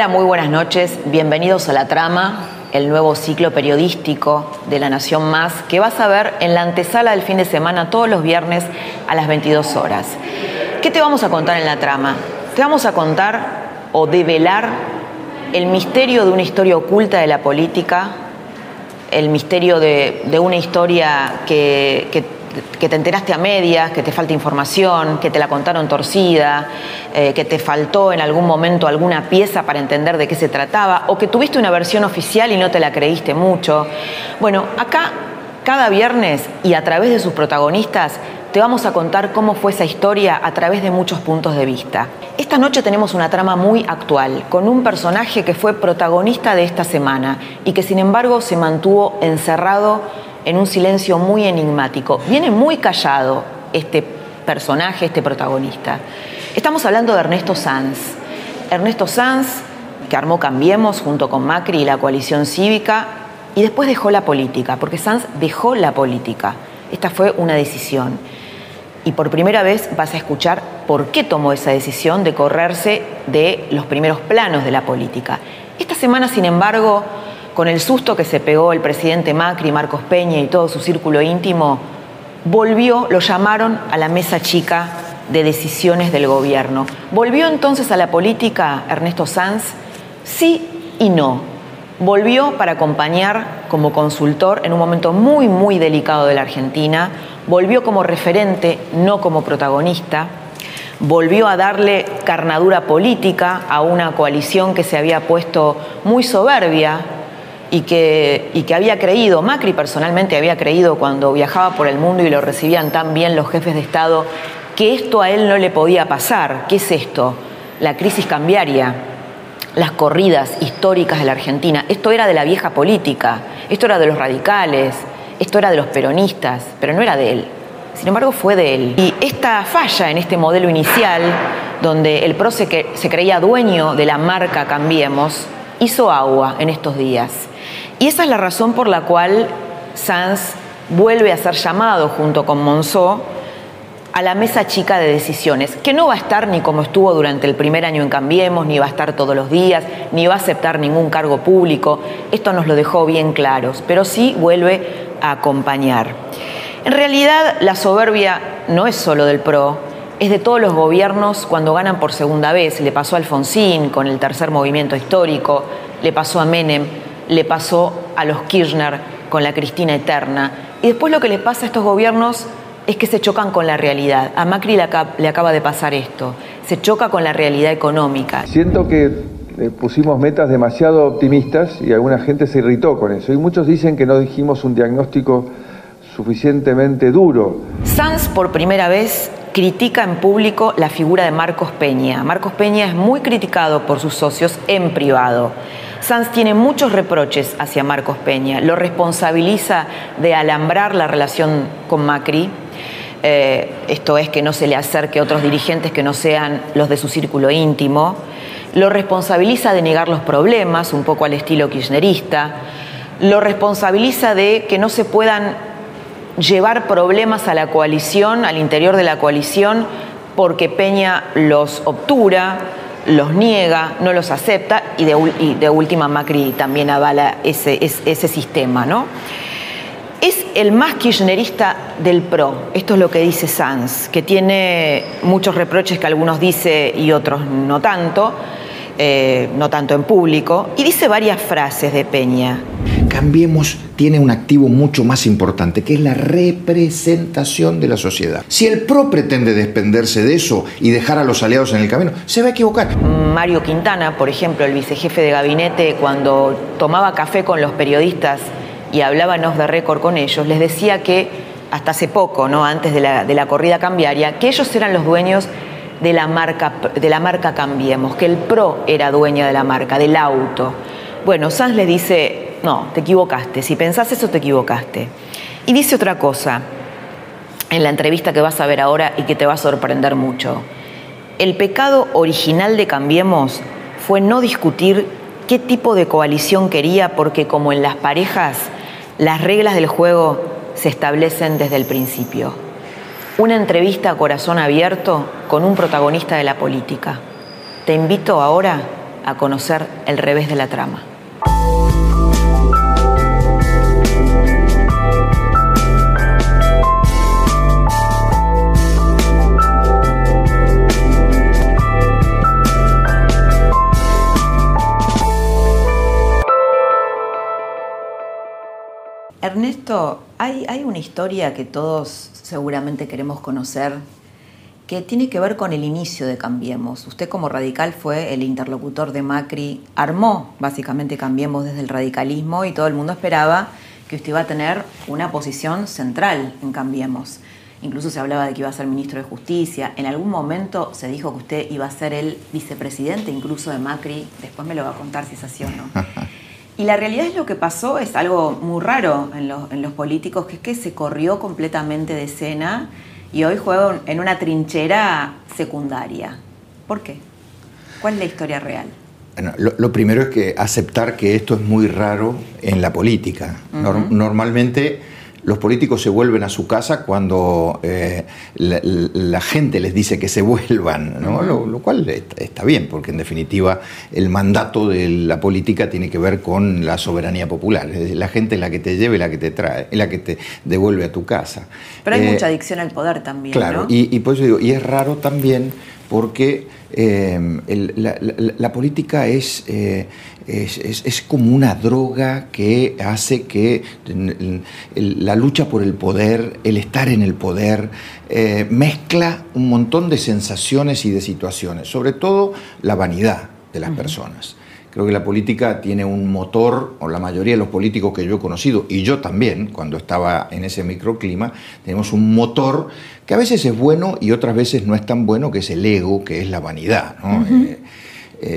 Hola, muy buenas noches. Bienvenidos a La Trama, el nuevo ciclo periodístico de La Nación Más, que vas a ver en la antesala del fin de semana todos los viernes a las 22 horas. ¿Qué te vamos a contar en La Trama? Te vamos a contar o develar el misterio de una historia oculta de la política, el misterio de, una historia que, que que te enteraste a medias, que te falta información, que te la contaron torcida, eh, que te faltó en algún momento alguna pieza para entender de qué se trataba, o que tuviste una versión oficial y no te la creíste mucho. Bueno, acá cada viernes y a través de sus protagonistas te vamos a contar cómo fue esa historia a través de muchos puntos de vista. Esta noche tenemos una trama muy actual, con un personaje que fue protagonista de esta semana y que sin embargo se mantuvo encerrado en un silencio muy enigmático. Viene muy callado este personaje, este protagonista. Estamos hablando de Ernesto Sanz. Ernesto Sanz, que armó Cambiemos junto con Macri y la coalición cívica, y después dejó la política, porque Sanz dejó la política. Esta fue una decisión. Y por primera vez vas a escuchar por qué tomó esa decisión de correrse de los primeros planos de la política. Esta semana, sin embargo, con el susto que se pegó el presidente Macri, Marcos Peña y todo su círculo íntimo, volvió, lo llamaron a la mesa chica de decisiones del gobierno. ¿Volvió entonces a la política Ernesto Sanz? Sí y no. Volvió para acompañar como consultor en un momento muy, muy delicado de la Argentina. Volvió como referente, no como protagonista. Volvió a darle carnadura política a una coalición que se había puesto muy soberbia y que, y que había creído, Macri personalmente había creído cuando viajaba por el mundo y lo recibían tan bien los jefes de Estado, que esto a él no le podía pasar. ¿Qué es esto? La crisis cambiaria, las corridas históricas de la Argentina. Esto era de la vieja política, esto era de los radicales, esto era de los peronistas, pero no era de él. Sin embargo, fue de él. Y esta falla en este modelo inicial, donde el PRO se, se creía dueño de la marca Cambiemos, hizo agua en estos días. Y esa es la razón por la cual Sanz vuelve a ser llamado junto con Monzó a la mesa chica de decisiones, que no va a estar ni como estuvo durante el primer año en Cambiemos, ni va a estar todos los días, ni va a aceptar ningún cargo público. Esto nos lo dejó bien claros, pero sí vuelve a acompañar. En realidad, la soberbia no es solo del PRO, es de todos los gobiernos cuando ganan por segunda vez. Le pasó a Alfonsín con el tercer movimiento histórico, le pasó a Menem le pasó a los Kirchner con la Cristina Eterna. Y después lo que le pasa a estos gobiernos es que se chocan con la realidad. A Macri le, acaba de pasar esto. Se choca con la realidad económica. Siento que eh, pusimos metas demasiado optimistas y alguna gente se irritó con eso. Y muchos dicen que no dijimos un diagnóstico suficientemente duro. Sanz por primera vez critica en público la figura de Marcos Peña. Marcos Peña es muy criticado por sus socios en privado. Sanz tiene muchos reproches hacia Marcos Peña, lo responsabiliza de alambrar la relación con Macri, eh, esto es que no se le acerque a otros dirigentes que no sean los de su círculo íntimo, lo responsabiliza de negar los problemas, un poco al estilo kirchnerista, lo responsabiliza de que no se puedan llevar problemas a la coalición, al interior de la coalición, porque Peña los obtura, los niega, no los acepta y de, última Macri también avala ese, ese, sistema. ¿no? Es el más kirchnerista del PRO, esto es lo que dice Sanz, que tiene muchos reproches que algunos dice y otros no tanto, eh, no tanto en público, y dice varias frases de Peña. Cambiemos tiene un activo mucho más importante, que es la representación de la sociedad. Si el PRO pretende despenderse de eso y dejar a los aliados en el camino, se va a equivocar. Mario Quintana, por ejemplo, el vicejefe de gabinete, cuando tomaba café con los periodistas y hablábamos de récord con ellos, les decía que hasta hace poco, ¿no? antes de la, de la corrida cambiaria, que ellos eran los dueños de la, marca, de la marca Cambiemos, que el PRO era dueña de la marca, del auto. Bueno, Sanz le dice, no, te equivocaste, si pensás eso te equivocaste. Y dice otra cosa en la entrevista que vas a ver ahora y que te va a sorprender mucho. El pecado original de Cambiemos fue no discutir qué tipo de coalición quería porque como en las parejas, las reglas del juego se establecen desde el principio. Una entrevista a corazón abierto con un protagonista de la política. Te invito ahora a conocer el revés de la trama. Ernesto, hay, una historia que todos seguramente queremos conocer que tiene que ver con el inicio de Cambiemos. Usted como radical fue el interlocutor de Macri, armó básicamente Cambiemos desde el radicalismo y todo el mundo esperaba que usted iba a tener una posición central en Cambiemos. Incluso se hablaba de que iba a ser ministro de Justicia. En algún momento se dijo que usted iba a ser el vicepresidente incluso de Macri. Después me lo va a contar si es así o no. Y la realidad es lo que pasó, es algo muy raro en los, en los políticos, que es que se corrió completamente de escena y hoy juega en una trinchera secundaria. ¿Por qué? ¿Cuál es la historia real? Bueno, lo, lo, primero es que aceptar que esto es muy raro en la política. Uh -huh. Normalmente los políticos se vuelven a su casa cuando eh, la, la, gente les dice que se vuelvan, ¿no? lo, lo, cual está bien, porque en definitiva el mandato de la política tiene que ver con la soberanía popular. La gente es la que te lleva y la que te trae, es la que te devuelve a tu casa. Pero hay eh, mucha adicción al poder también. Claro, ¿no? y, y por eso digo, y es raro también porque eh, el, la, la, la, política es, eh, es, es, es, como una droga que hace que el, el, la lucha por el poder, el estar en el poder, eh, mezcla un montón de sensaciones y de situaciones, sobre todo la vanidad de las uh -huh. personas. Creo que la política tiene un motor, o la mayoría de los políticos que yo he conocido, y yo también, cuando estaba en ese microclima, tenemos un motor que a veces es bueno y otras veces no es tan bueno, que es el ego, que es la vanidad. ¿no? Uh -huh. eh,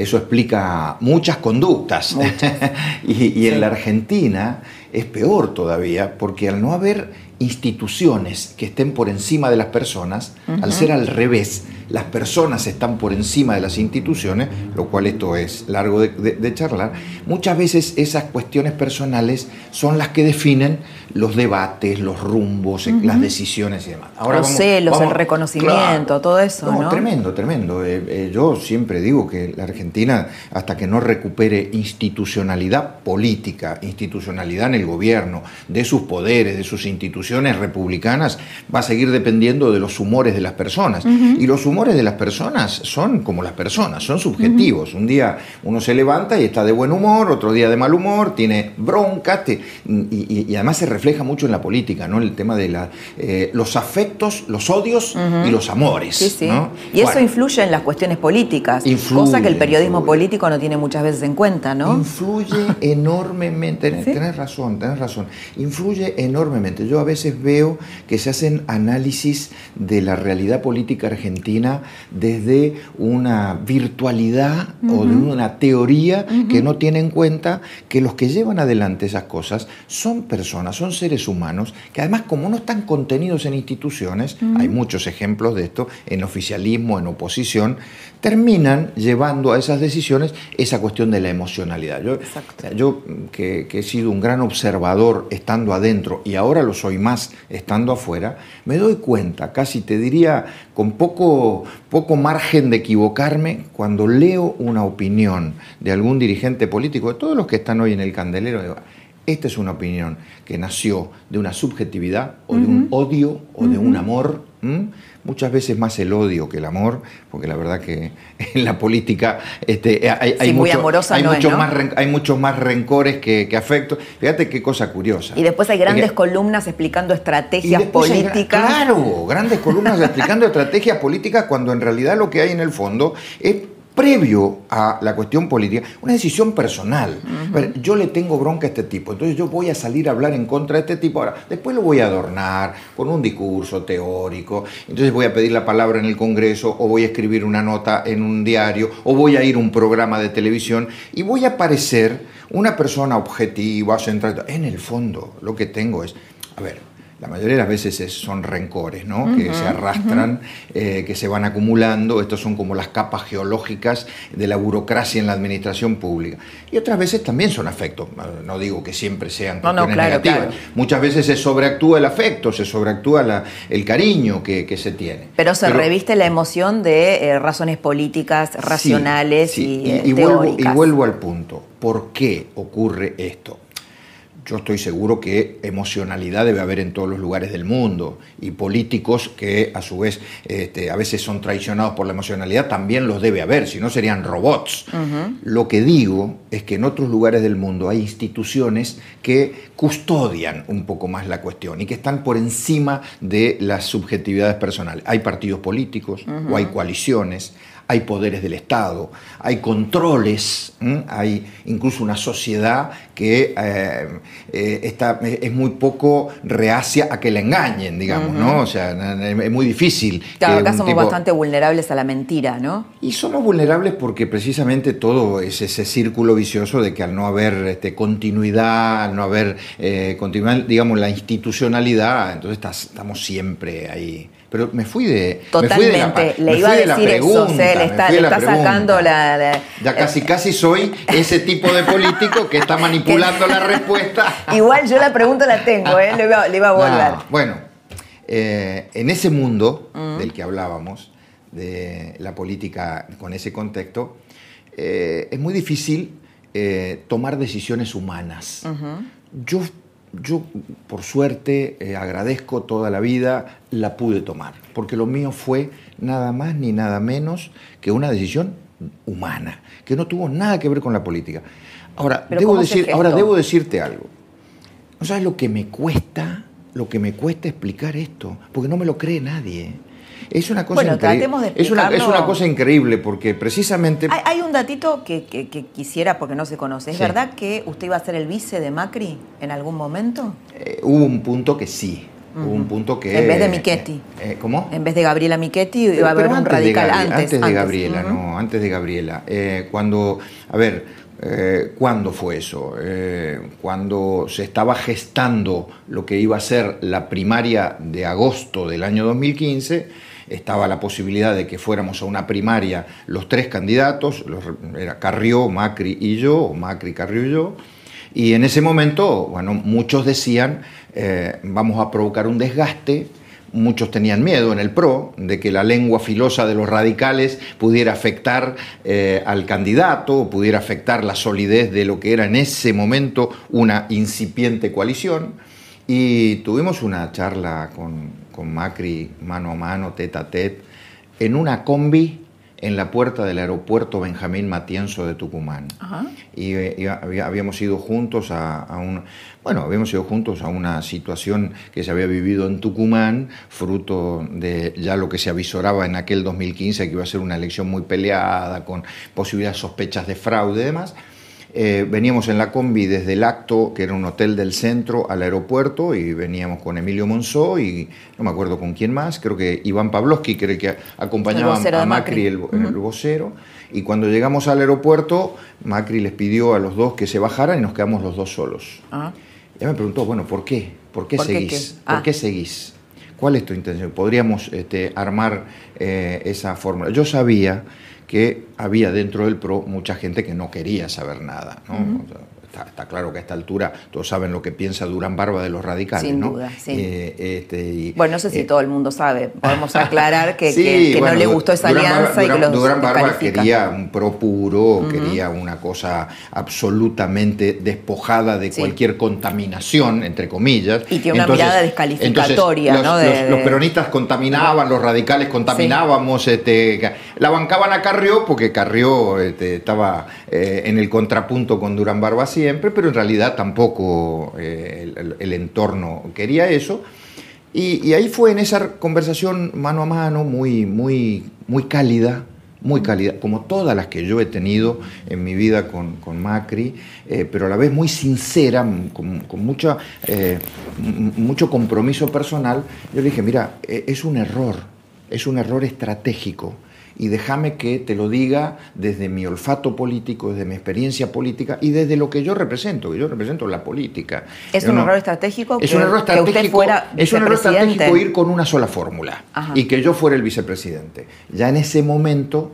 eso explica muchas conductas. Muchas. y, y sí. en la Argentina es peor todavía, porque al no haber instituciones que estén por encima de las personas, uh -huh. al ser al revés, las personas están por encima de las instituciones, lo cual esto es largo de, de, de, charlar, muchas veces esas cuestiones personales son las que definen los debates, los rumbos, uh -huh. las decisiones y demás. Ahora los vamos, celos, vamos, el reconocimiento, claro, todo eso. No, ¿no? Tremendo, tremendo. Eh, eh, yo siempre digo que la Argentina, hasta que no recupere institucionalidad política, institucionalidad en el gobierno, de sus poderes, de sus instituciones republicanas, va a seguir dependiendo de los humores de las personas. Uh -huh. Y los humores de las personas son como las personas, son subjetivos. Uh -huh. Un día uno se levanta y está de buen humor, otro día de mal humor, tiene bronca, te, y, y, y, además se refleja mucho en la política, ¿no? El tema de la, eh, los afectos, los odios uh -huh. y los amores. Sí, sí. ¿no? Y eso influye en las cuestiones políticas, influye, cosa que el periodismo influye. político no tiene muchas veces en cuenta, ¿no? Influye enormemente, ¿Sí? tenés razón, tenés razón, influye enormemente. Yo a veces veo que se hacen análisis de la realidad política argentina desde una virtualidad uh -huh. o de una teoría uh -huh. que no tiene en cuenta que los que llevan adelante esas cosas son personas, son seres humanos, que además como no están contenidos en instituciones, uh -huh. hay muchos ejemplos de esto, en oficialismo, en oposición, terminan llevando a esas decisiones esa cuestión de la emocionalidad. Yo, yo que, que, he sido un gran observador estando adentro y ahora lo soy más estando afuera, me doy cuenta, casi te diría con poco, poco margen de equivocarme, cuando leo una opinión de algún dirigente político, de todos los que están hoy en el candelero, digo, esta es una opinión que nació de una subjetividad o de un odio o de un amor muchas veces más el odio que el amor, porque la verdad que en la política este, hay, hay, mucho, hay, muchos más, hay muchos más rencores que, afectos. Fíjate qué cosa curiosa. Y después hay grandes columnas explicando estrategias políticas. claro, grandes columnas explicando estrategias políticas cuando en realidad lo que hay en el fondo es previo a la cuestión política, una decisión personal. yo le tengo bronca a este tipo, entonces yo voy a salir a hablar en contra de este tipo. Ahora, después lo voy a adornar con un discurso teórico, entonces voy a pedir la palabra en el Congreso, o voy a escribir una nota en un diario, o voy a ir a un programa de televisión, y voy a parecer una persona objetiva, centrada. En el fondo, lo que tengo es, a ver, la mayoría de las veces son rencores, ¿no? que se arrastran, eh, que se van acumulando. Estos son como las capas geológicas de la burocracia en la administración pública. Y otras veces también son afectos. No digo que siempre sean cuestiones negativas. Muchas veces se sobreactúa el afecto, se sobreactúa el cariño que, se tiene. Pero se reviste la emoción de eh, razones políticas, racionales y, y, y, vuelvo, y vuelvo al punto. ¿Por qué ocurre esto? Yo estoy seguro que emocionalidad debe haber en todos los lugares del mundo y políticos que a su vez este, a veces son traicionados por la emocionalidad también los debe haber, si no serían robots. Lo que digo es que en otros lugares del mundo hay instituciones que custodian un poco más la cuestión y que están por encima de las subjetividades personales. Hay partidos políticos o hay coaliciones, hay poderes del Estado, hay controles, hay incluso una sociedad que eh, eh, está, es muy poco reacia a que la engañen, digamos, ¿no? O sea, es muy difícil. Claro, acá somos bastante vulnerables a la mentira, ¿no? Y somos vulnerables porque precisamente todo es ese círculo vicioso de que al no haber este, continuidad, al no haber eh, continuidad, digamos, la institucionalidad, entonces estamos siempre ahí pero me fui de. Totalmente, le iba a decir eso, le está, sacando la, Ya casi, casi soy ese tipo de político que está manipulando la respuesta. Igual yo la pregunta la tengo, ¿eh? le, iba, a volver. bueno, eh, en ese mundo mm. del que hablábamos, de la política con ese contexto, eh, es muy difícil eh, tomar decisiones humanas. Yo yo, por suerte, eh, agradezco toda la vida, la pude tomar, porque lo mío fue nada más ni nada menos que una decisión humana, que no tuvo nada que ver con la política. Ahora, debo, decir, ahora debo decirte algo. ¿No sabes lo que me cuesta, lo que me cuesta explicar esto? Porque no me lo cree nadie. Es una cosa increíble. es, una, es una cosa increíble porque precisamente. Hay, un datito que, quisiera, porque no se conoce. ¿Es verdad que usted iba a ser el vice de Macri en algún momento? Eh, hubo un punto que sí. Hubo un punto que. En vez de Michetti. Eh, eh, ¿Cómo? En vez de Gabriela Michetti iba a haber un radical antes. Antes de Gabriela, no, antes de Gabriela. cuando. A ver. ¿Cuándo fue eso? cuando se estaba gestando lo que iba a ser la primaria de agosto del año 2015, estaba la posibilidad de que fuéramos a una primaria los tres candidatos, era Carrió, Macri y yo, o Macri, Carrió y yo, y en ese momento, bueno, muchos decían, eh, vamos a provocar un desgaste, muchos tenían miedo en el PRO de que la lengua filosa de los radicales pudiera afectar eh, al candidato, pudiera afectar la solidez de lo que era en ese momento una incipiente coalición. Y tuvimos una charla con, con Macri mano a mano, tete a tete, en una combi en la puerta del aeropuerto Benjamín Matienzo de Tucumán. Y, eh, habíamos ido juntos a, un, bueno, habíamos ido juntos a una situación que se había vivido en Tucumán, fruto de ya lo que se avisoraba en aquel 2015, que iba a ser una elección muy peleada, con posibilidades sospechas de fraude y demás. Eh, veníamos en la combi desde el acto, que era un hotel del centro, al aeropuerto y veníamos con Emilio Monzó y no me acuerdo con quién más, creo que Iván Pavlovsky, que era el que acompañaba a Macri, el, vocero. Y cuando llegamos al aeropuerto, Macri les pidió a los dos que se bajaran y nos quedamos los dos solos. Ya me preguntó, bueno, ¿por qué? ¿Por qué seguís? ¿Por qué ah. seguís? ¿Cuál es tu intención? Podríamos este, armar eh, esa fórmula. Yo sabía que había dentro del PRO mucha gente que no quería saber nada. está, claro que a esta altura todos saben lo que piensa Durán Barba de los radicales, Sin ¿no? duda, sí. Eh, este, bueno, no sé si eh, todo el mundo sabe. Podemos aclarar que, Sí, que- que bueno, no le gustó esa Durán Barba- alianza y que los Durán Barba quería un pro puro, quería una cosa absolutamente despojada de Sí. cualquier contaminación, entre comillas. Y tiene una mirada descalificatoria, entonces, ¿no? Los, De- los- peronistas contaminaban, los radicales contaminábamos, este, la bancaban a Carrió porque Carrió este, estaba eh, en el contrapunto con Durán Barba siempre, pero en realidad tampoco eh, el- entorno quería eso. Y, ahí fue en esa conversación mano a mano, muy, muy, muy cálida, muy cálida, como todas las que yo he tenido en mi vida con, con Macri, eh, pero a la vez muy sincera, con, mucha, mucho compromiso personal. Yo le dije, mira, eh, es un error, es un error estratégico. Y déjame que te lo diga desde mi olfato político, desde mi experiencia política y desde lo que yo represento, que yo represento la política. ¿Es Yo un no- error estratégico es que- un error que usted estratégico, fuera es un error estratégico ir con una sola fórmula Ajá. y que yo fuera el vicepresidente. Ya en ese momento,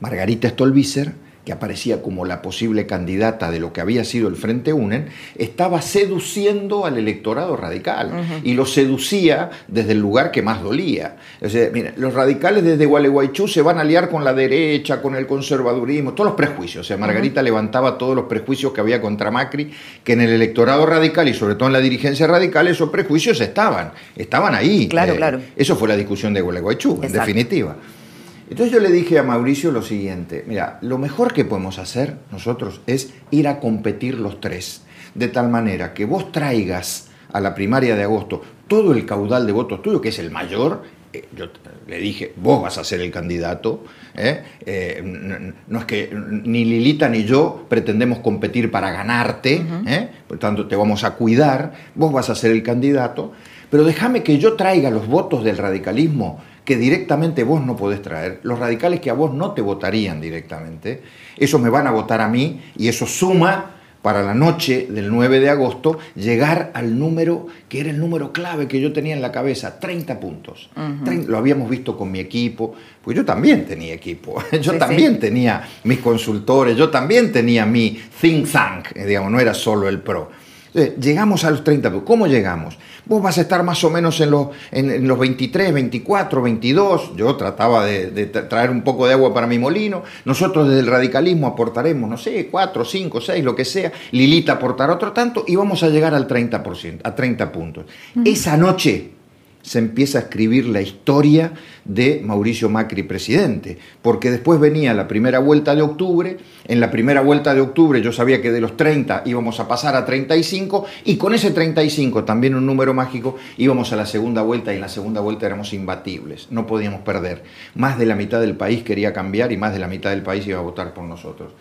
Margarita Stolbizer, que aparecía como la posible candidata de lo que había sido el Frente UNEN, estaba seduciendo al electorado radical y lo seducía desde el lugar que más dolía. O sea, mira, los radicales desde Gualeguaychú se van a aliar con la derecha, con el conservadurismo, todos los prejuicios. O sea, Margarita levantaba todos los prejuicios que había contra Macri, que en el electorado radical y sobre todo en la dirigencia radical esos prejuicios estaban, estaban ahí. Claro, claro. Eso fue la discusión de Gualeguaychú, en definitiva. Entonces yo le dije a Mauricio lo siguiente, mira, lo mejor que podemos hacer nosotros es ir a competir los tres, de tal manera que vos traigas a la primaria de agosto todo el caudal de votos tuyo, que es el mayor, eh, yo le dije, vos vas a ser el candidato, ¿eh? Eh, no es que ni Lilita ni yo pretendemos competir para ganarte, ¿eh? por tanto te vamos a cuidar, vos vas a ser el candidato, pero déjame que yo traiga los votos del radicalismo que directamente vos no podés traer, los radicales que a vos no te votarían directamente, esos me van a votar a mí y eso suma para la noche del 9 de agosto llegar al número que era el número clave que yo tenía en la cabeza, 30 puntos. Lo habíamos visto con mi equipo, pues yo también tenía equipo, yo Sí, también sí. tenía mis consultores, yo también tenía mi think tank, digamos, no era solo el pro. Entonces, llegamos a los 30 puntos. ¿Cómo llegamos? Vos vas a estar más o menos en los, en, en los 23, 24, 22. Yo trataba de, de tra- traer un poco de agua para mi molino. Nosotros desde el radicalismo aportaremos, no sé, 4, 5, 6, lo que sea. Lilita aportará otro tanto y vamos a llegar al 30%, a 30 puntos. Esa noche se empieza a escribir la historia de Mauricio Macri presidente, porque después venía la primera vuelta de octubre, en la primera vuelta de octubre yo sabía que de los 30 íbamos a pasar a 35 y con ese 35, también un número mágico, íbamos a la segunda vuelta y en la segunda vuelta éramos imbatibles, no podíamos perder. Más de la mitad del país quería cambiar y más de la mitad del país iba a votar por nosotros.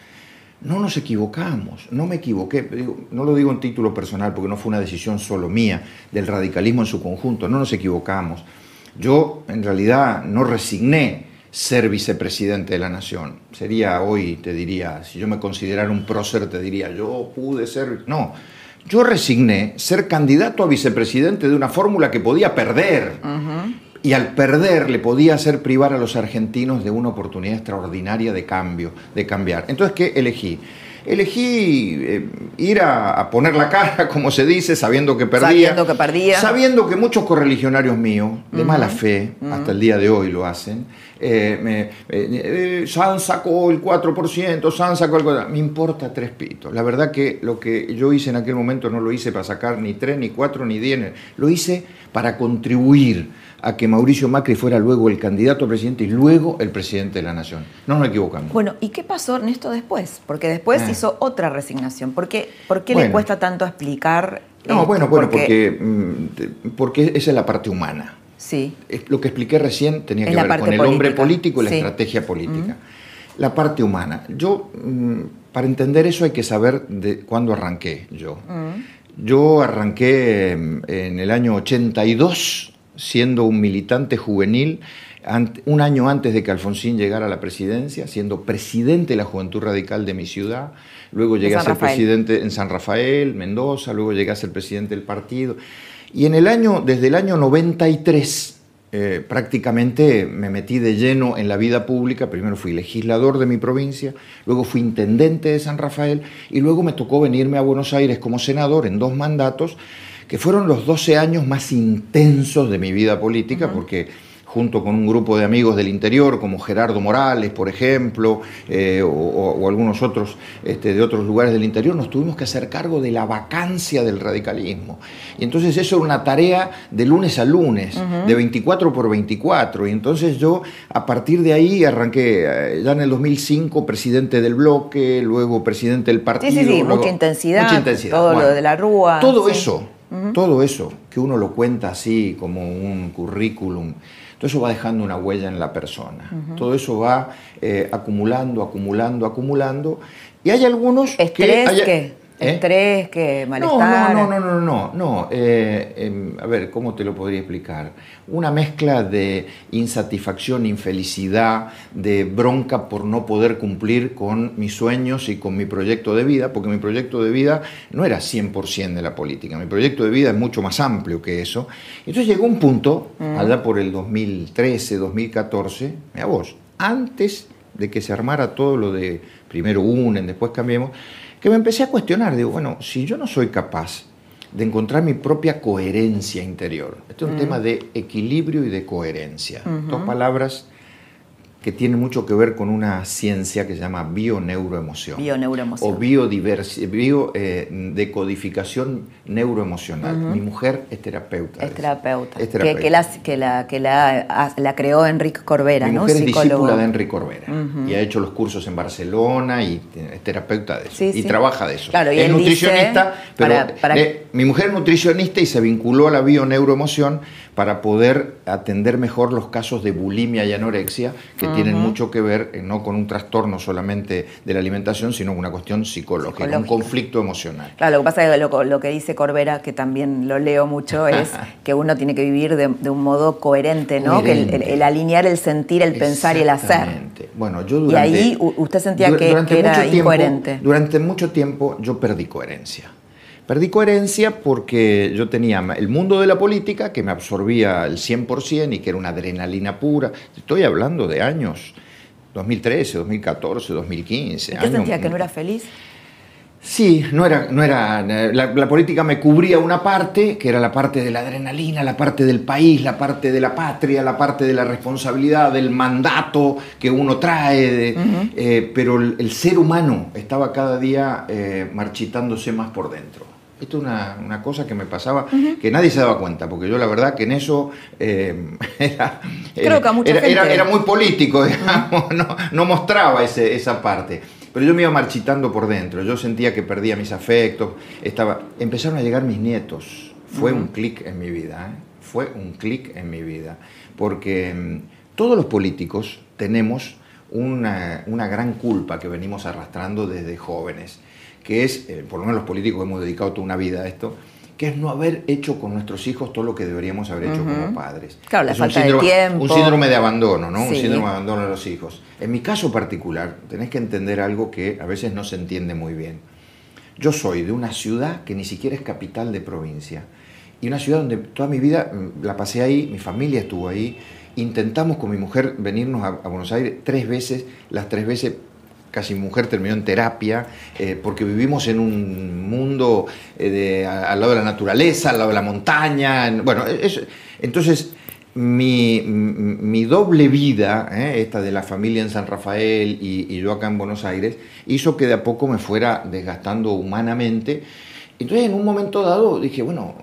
No nos equivocamos, no me equivoqué, no lo digo en título personal porque no fue una decisión solo mía, del radicalismo en su conjunto, no nos equivocamos. Yo en realidad no resigné ser vicepresidente de la nación. Sería hoy, te diría, si yo me considerara un prócer, te diría, yo pude ser... No, yo resigné ser candidato a vicepresidente de una fórmula que podía perder. Y al perder le podía hacer privar a los argentinos de una oportunidad extraordinaria de cambio, de cambiar. Entonces, ¿qué elegí? Elegí eh, ir a, a poner la cara, como se dice, sabiendo que perdía. Sabiendo que perdía. Sabiendo que muchos correligionarios míos, de mala fe, hasta el día de hoy lo hacen, eh, me, eh, eh, San sacó el 4%, San sacó el 4%. Me importa tres pitos. La verdad que lo que yo hice en aquel momento no lo hice para sacar ni 3, ni 4, ni 10. Lo hice para contribuir a que Mauricio Macri fuera luego el candidato a presidente y luego el presidente de la nación. No nos equivocamos. Bueno, ¿y qué pasó en esto después? Porque después Ah. hizo otra resignación. ¿Por qué, por qué le cuesta tanto explicar? No, esto? bueno, bueno, porque, mm, porque esa es la parte humana. Sí, Lo que expliqué recién tenía que ver con el hombre político y la estrategia política. La parte humana. Yo, mm, para entender eso hay que saber de cuándo arranqué yo. Yo arranqué mm, en el año 82 siendo un militante juvenil, un año antes de que Alfonsín llegara a la presidencia, siendo presidente de la Juventud Radical de mi ciudad. Luego llegué a ser Rafael. presidente en San Rafael, Mendoza, luego llegué a ser presidente del partido. Y en el año, desde el año 93, eh, prácticamente me metí de lleno en la vida pública. Primero fui legislador de mi provincia, luego fui intendente de San Rafael y luego me tocó venirme a Buenos Aires como senador en dos mandatos, que fueron los 12 años más intensos de mi vida política, porque junto con un grupo de amigos del interior, como Gerardo Morales, por ejemplo, eh, o, algunos otros este, de otros lugares del interior, nos tuvimos que hacer cargo de la vacancia del radicalismo. Y entonces eso era una tarea de lunes a lunes, de 24 por 24. Y entonces yo, a partir de ahí, arranqué eh, ya en el 2005 presidente del bloque, luego presidente del partido. Sí, sí, sí, mucha, intensidad, mucha intensidad, todo lo de la Rúa. Todo eso, todo eso, que uno lo cuenta así como un currículum todo eso va dejando una huella en la persona. Todo eso va eh, acumulando, acumulando, acumulando. Y hay algunos ¿Estrés que... ¿qué? ¿Eh? ¿Estrés? ¿Qué? ¿Malestar? No, no, no, no, no, no. Eh, em, a ver, ¿cómo te lo podría explicar? Una mezcla de insatisfacción, infelicidad, de bronca por no poder cumplir con mis sueños y con mi proyecto de vida, porque mi proyecto de vida no era 100% de la política, mi proyecto de vida es mucho más amplio que eso. Entonces llegó un punto, mm. allá por el 2013, 2014, mira vos, antes de que se armara todo lo de primero unen, después cambiemos, que me empecé a cuestionar, digo, bueno, si yo no soy capaz de encontrar mi propia coherencia interior, esto es un mm. tema de equilibrio y de coherencia, dos palabras que tiene mucho que ver con una ciencia que se llama bioneuroemoción. Bioneuroemoción. O biodecodificación neuroemocional. Mi mujer es terapeuta. Es terapeuta. Es terapeuta. Que, la, que, la, que la, la, creó Enrique Corbera, Mi ¿no? mujer es discípula de Enrique Corbera. Y ha hecho los cursos en Barcelona y es terapeuta de eso. y trabaja de eso. Claro, y es nutricionista, pero mi mujer es nutricionista y se vinculó a la bioneuroemoción para poder atender mejor los casos de bulimia y anorexia, que tienen mucho que ver eh, no con un trastorno solamente de la alimentación, sino con una cuestión psicológica, un conflicto emocional. Claro, lo que pasa es que lo, que dice Corbera, que también lo leo mucho, es que uno tiene que vivir de, un modo coherente, ¿no? Que el, alinear el sentir, el pensar y el hacer. Bueno, yo durante, y ahí usted sentía que, era incoherente. Durante mucho tiempo yo perdí coherencia. Perdí coherencia porque yo tenía el mundo de la política que me absorbía al 100% y que era una adrenalina pura. Estoy hablando de años 2013, 2014, 2015. ¿Y qué sentía? ¿Que no era feliz? Sí, no era, no era la, política me cubría una parte, que era la parte de la adrenalina, la parte del país, la parte de la patria, la parte de la responsabilidad, del mandato que uno trae, eh, pero el, ser humano estaba cada día eh, marchitándose más por dentro. Esto es una, cosa que me pasaba, que nadie se daba cuenta, porque yo la verdad que en eso eh, era, era, muy político, digamos, no, mostraba ese, esa parte. Pero yo me iba marchitando por dentro, yo sentía que perdía mis afectos, estaba, empezaron a llegar mis nietos, fue un clic en mi vida, ¿eh? fue un clic en mi vida, porque mm, todos los políticos tenemos una, una gran culpa que venimos arrastrando desde jóvenes que es, eh, por lo menos los políticos hemos dedicado toda una vida a esto, que es no haber hecho con nuestros hijos todo lo que deberíamos haber hecho como padres. Claro, la falta de tiempo. Un síndrome de abandono, ¿no? Un síndrome de abandono de los hijos. En mi caso particular, tenés que entender algo que a veces no se entiende muy bien. Yo soy de una ciudad que ni siquiera es capital de provincia. Y una ciudad donde toda mi vida mm, la pasé ahí, mi familia estuvo ahí. Intentamos con mi mujer venirnos a, a Buenos Aires tres veces, las tres veces casi mujer terminó en terapia, eh, porque vivimos en un mundo eh, al lado de la naturaleza, al lado de la montaña. bueno, entonces mi, doble vida, eh, esta de la familia en San Rafael y, yo acá en Buenos Aires, hizo que de a poco me fuera desgastando humanamente. Entonces en un momento dado dije, bueno,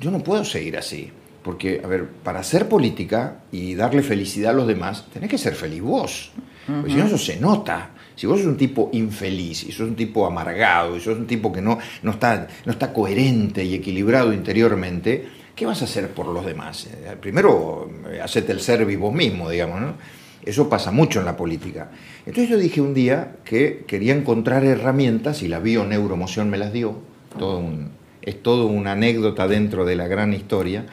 yo no puedo seguir así. Porque, a ver, para hacer política y darle felicidad a los demás, tenés que ser feliz vos. Porque si no, eso se nota. Si vos sos un tipo infeliz, y sos un tipo amargado, y sos un tipo que no, no, está, no está coherente y equilibrado interiormente, ¿qué vas a hacer por los demás? Eh, primero, eh, hacete el ser vos mismo, digamos, ¿no? Eso pasa mucho en la política. Entonces yo dije un día que quería encontrar herramientas y la bioneuromoción me las dio. Todo es todo una anécdota dentro de la gran historia.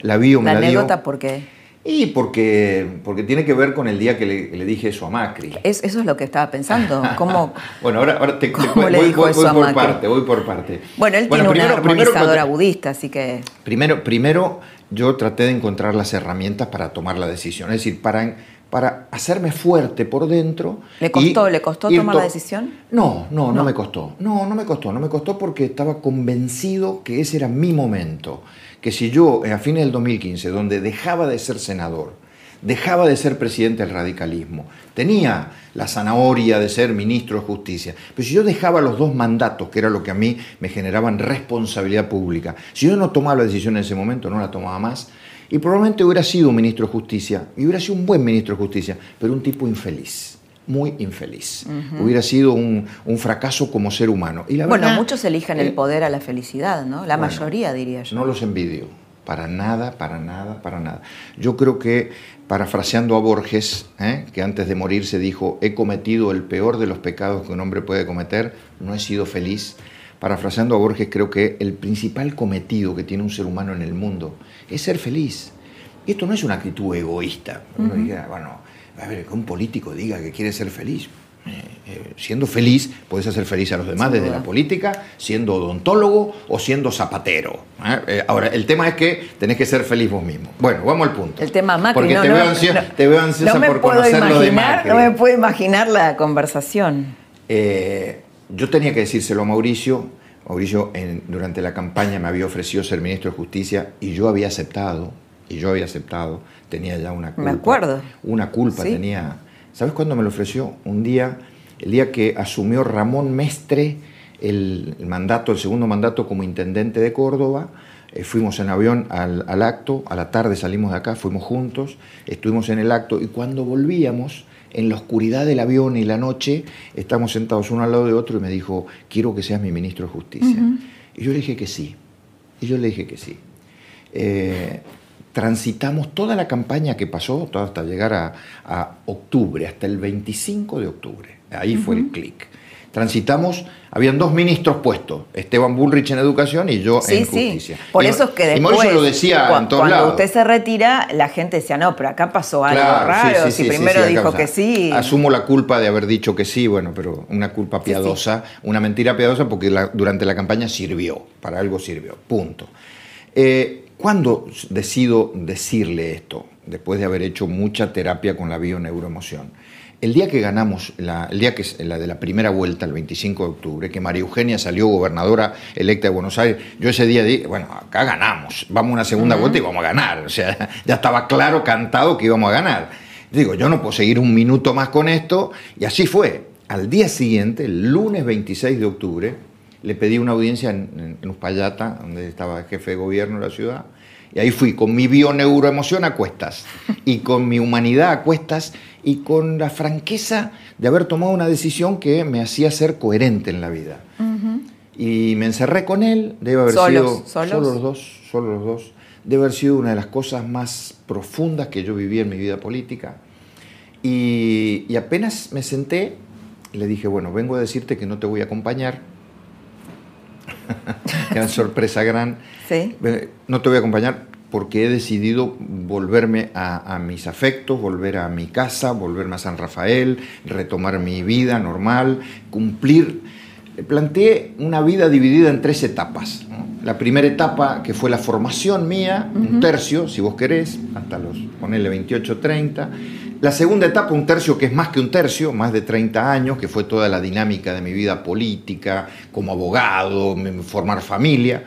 La bio ¿La anécdota por qué? Y porque, porque tiene que ver con el día que le, dije eso a Macri. eso es lo que estaba pensando. ¿Cómo, bueno, ahora, ahora te, voy, por parte, voy por parte. Bueno, él tiene una armonizadora budista, así que... Primero, primero, yo traté de encontrar las herramientas para tomar la decisión. Es decir, para, para hacerme fuerte por dentro. ¿Le costó, ¿le costó tomar la decisión? No, no, no, no me costó. No, no me costó. No me costó porque estaba convencido que ese era mi momento que si yo, a fines del 2015, donde dejaba de ser senador, dejaba de ser presidente del radicalismo, tenía la zanahoria de ser ministro de justicia, pero si yo dejaba los dos mandatos, que era lo que a mí me generaban responsabilidad pública, si yo no tomaba la decisión en ese momento, no la tomaba más, y probablemente hubiera sido ministro de justicia, y hubiera sido un buen ministro de justicia, pero un tipo infeliz muy infeliz. Hubiera sido un, fracaso como ser humano. Y la bueno, muchos eligen el poder a la felicidad, ¿no? La mayoría, diría yo. No los envidio. Para nada, para nada, para nada. Yo creo que, parafraseando a Borges, ¿eh? que antes de morir se dijo, he cometido el peor de los pecados que un hombre puede cometer, no he sido feliz. Parafraseando a Borges, creo que el principal cometido que tiene un ser humano en el mundo es ser feliz. Y esto no es una actitud egoísta. Uno bueno, a ver, que un político diga que quiere ser feliz. Eh, eh, siendo feliz, puedes hacer feliz a los demás desde la política, siendo odontólogo o siendo zapatero. ¿eh? ahora, el tema es que tenés que ser feliz vos mismo. Bueno, vamos al punto. El tema Macri, Porque no, te, veo ansiosa, te, veo ansiosa por conocer lo de Macri. No me puedo imaginar la conversación. yo tenía que decírselo a Mauricio. Mauricio durante la campaña me había ofrecido ser ministro de Justicia y yo había aceptado, y yo había aceptado tenía ya una culpa. Me acuerdo. Una culpa tenía. ¿Sabes cuándo me lo ofreció? Un día, el día que asumió Ramón Mestre el, mandato, el segundo mandato como intendente de Córdoba. Eh, fuimos en avión al, al, acto, a la tarde salimos de acá, fuimos juntos, estuvimos en el acto y cuando volvíamos, en la oscuridad del avión y la noche, estamos sentados uno al lado de otro y me dijo, quiero que seas mi ministro de Justicia. Y yo le dije que sí. Y yo le dije que sí. Eh, transitamos toda la campaña que pasó, hasta llegar a, octubre, hasta el 25 de octubre. Ahí fue el clic. Transitamos, habían dos ministros puestos, Esteban Bullrich en educación y yo en justicia. Por eso es que después, y lo decía en todos cuando usted se retira, la gente decía, no, pero acá pasó algo raro, si primero dijo que sí. Asumo la culpa de haber dicho que sí, bueno, pero una culpa piadosa, una mentira piadosa porque durante la campaña sirvió, para algo sirvió, punto. Eh, ¿Cuándo decido decirle esto? Después de haber hecho mucha terapia con la bioneuroemoción. El día que ganamos, el día que la de la primera vuelta, el 25 de octubre, que María Eugenia salió gobernadora electa de Buenos Aires, yo ese día dije, bueno, acá ganamos, vamos a una segunda vuelta y vamos a ganar. O sea, ya estaba claro, cantado que íbamos a ganar. Digo, yo no puedo seguir un minuto más con esto, y así fue. Al día siguiente, el lunes 26 de octubre, le pedí una audiencia en, Uspallata, donde estaba el jefe de gobierno de la ciudad, y ahí fui con mi bioneuroemoción a cuestas, y con mi humanidad a cuestas, y con la franqueza de haber tomado una decisión que me hacía ser coherente en la vida. Y me encerré con él, debe haber sido solo los dos, solo los dos, debe haber sido una de las cosas más profundas que yo viví en mi vida política. Y, y apenas me senté, le dije, bueno, vengo a decirte que no te voy a acompañar, gran sorpresa gran. No te voy a acompañar porque he decidido volverme a, mis afectos, volver a mi casa, volverme a San Rafael, retomar mi vida normal, cumplir. Planteé una vida dividida en tres etapas. La primera etapa, que fue la formación mía, un tercio, si vos querés, hasta los, ponerle 28, 30 la segunda etapa, un tercio que es más que un tercio, más de 30 años, que fue toda la dinámica de mi vida política, como abogado, formar familia.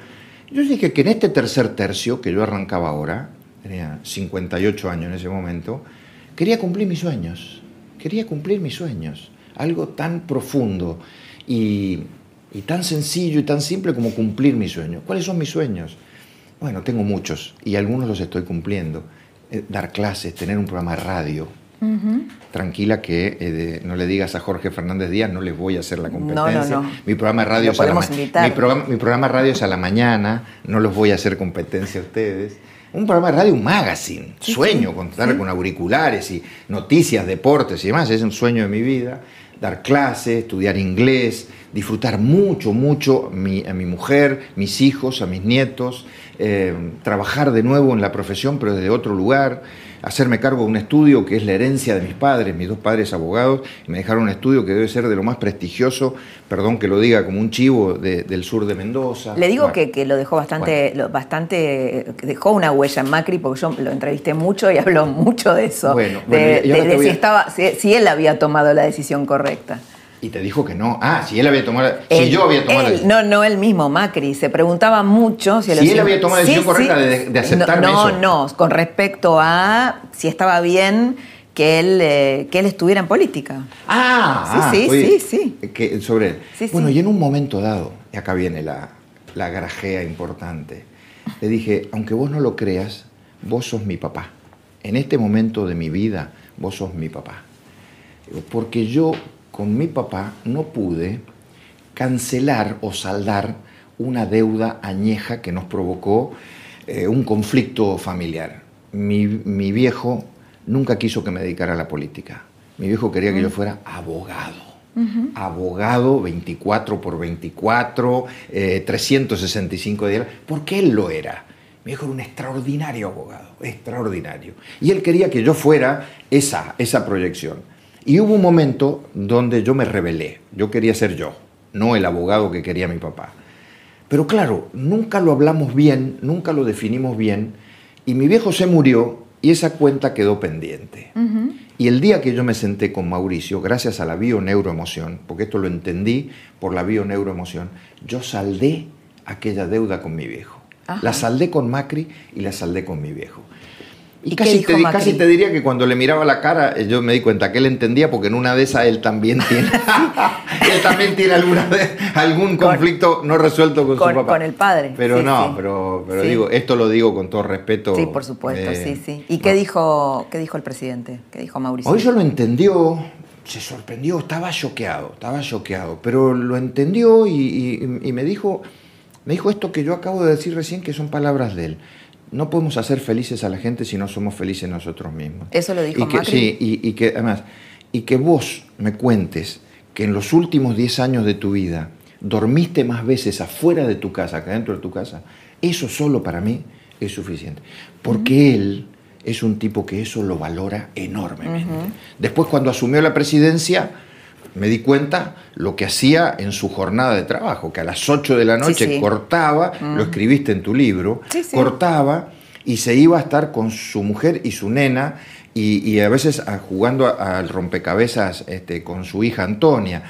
Yo dije que en este tercer tercio, que yo arrancaba ahora, tenía 58 años en ese momento, quería cumplir mis sueños, quería cumplir mis sueños, algo tan profundo y, y tan sencillo y tan simple como cumplir mis sueños. ¿Cuáles son mis sueños? Bueno, tengo muchos y algunos los estoy cumpliendo. Eh, dar clases, tener un programa de radio, Tranquila que eh, no le digas a Jorge Fernández Díaz, no les voy a hacer la competencia. Mi programa de radio es a la mi programa, mi programa radio es a la mañana, no los voy a hacer competencia a ustedes. Un programa de radio, un magazine, sueño, contar con auriculares y noticias, deportes y demás, es un sueño de mi vida. Dar clases, estudiar inglés, disfrutar mucho, mucho a mi mujer, mis hijos, a mis nietos, eh, trabajar de nuevo en la profesión, pero desde otro lugar hacerme cargo de un estudio que es la herencia de mis padres, mis dos padres abogados, y me dejaron un estudio que debe ser de lo más prestigioso, perdón que lo diga como un chivo, del sur de Mendoza. Le digo que, lo dejó bastante, bastante, dejó una huella en Macri, porque yo lo entrevisté mucho y habló mucho de eso, bueno, de, si, estaba, si él había tomado la decisión correcta. Y te dijo que no. Ah, si él había tomado. si yo había tomado. Él, no, no él mismo, Macri. Se preguntaba mucho si, él había tomado la decisión correcta de, de, aceptarme no, eso. No, no, con respecto a si estaba bien que él, eh, que él estuviera en política. Ah, sí, ah, sí, sí, sí. Que, sobre él. bueno, y en un momento dado, y acá viene la, la grajea importante, le dije, aunque vos no lo creas, vos sos mi papá. En este momento de mi vida, vos sos mi papá. Porque yo con mi papá no pude cancelar o saldar una deuda añeja que nos provocó eh, un conflicto familiar. Mi, viejo nunca quiso que me dedicara a la política. Mi viejo quería que yo fuera abogado. Abogado 24 por 24, 365 eh, días, porque él lo era. Mi viejo era un extraordinario abogado, extraordinario. Y él quería que yo fuera esa, esa proyección. Y hubo un momento donde yo me rebelé. Yo quería ser yo, no el abogado que quería mi papá. Pero claro, nunca lo hablamos bien, nunca lo definimos bien. Y mi viejo se murió y esa cuenta quedó pendiente. Y el día que yo me senté con Mauricio, gracias a la bioneuroemoción, porque esto lo entendí por la bioneuroemoción, yo saldé aquella deuda con mi viejo. La saldé con Macri y la saldé con mi viejo. Y, casi, te, casi, te, diría que cuando le miraba la cara, eh, yo me di cuenta que él entendía, porque en una de esas él también tiene, él también tiene alguna algún conflicto no resuelto con, su papá. Con el padre. Pero no, pero, pero digo, esto lo digo con todo respeto. Sí, por supuesto, eh, sí, sí. ¿Y qué, dijo, qué dijo el presidente? ¿Qué dijo Mauricio? Hoy yo lo entendió, se sorprendió, estaba choqueado, estaba choqueado, pero lo entendió y, y me dijo, me dijo esto que yo acabo de decir recién, que son palabras de él no podemos hacer felices a la gente si no somos felices nosotros mismos. Eso lo dijo y que, Sí, y, que además, y que vos me cuentes que en los últimos 10 años de tu vida dormiste más veces afuera de tu casa que dentro de tu casa, eso solo para mí es suficiente. Porque él es un tipo que eso lo valora enormemente. Después cuando asumió la presidencia, me di cuenta lo que hacía en su jornada de trabajo, que a las 8 de la noche cortaba, lo mm. escribiste en tu libro, cortaba y se iba a estar con su mujer y su nena y, a veces jugando al rompecabezas este, con su hija Antonia.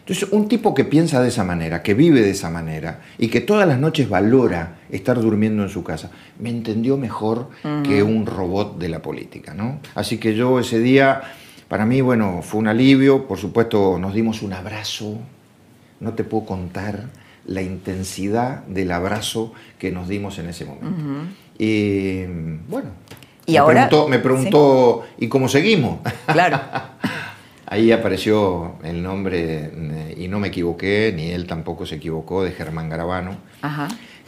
Entonces, un tipo que piensa de esa manera, que vive de esa manera y que todas las noches valora estar durmiendo en su casa, me entendió mejor que un robot de la política. ¿no? Así que yo ese día para mí, bueno, fue un alivio, por supuesto nos dimos un abrazo, no te puedo contar la intensidad del abrazo que nos dimos en ese momento. Y bueno, ¿Y me, ahora? preguntó, me preguntó, ¿y cómo seguimos? Claro. Ahí apareció el nombre, y no me equivoqué, ni él tampoco se equivocó, de Germán Garabano.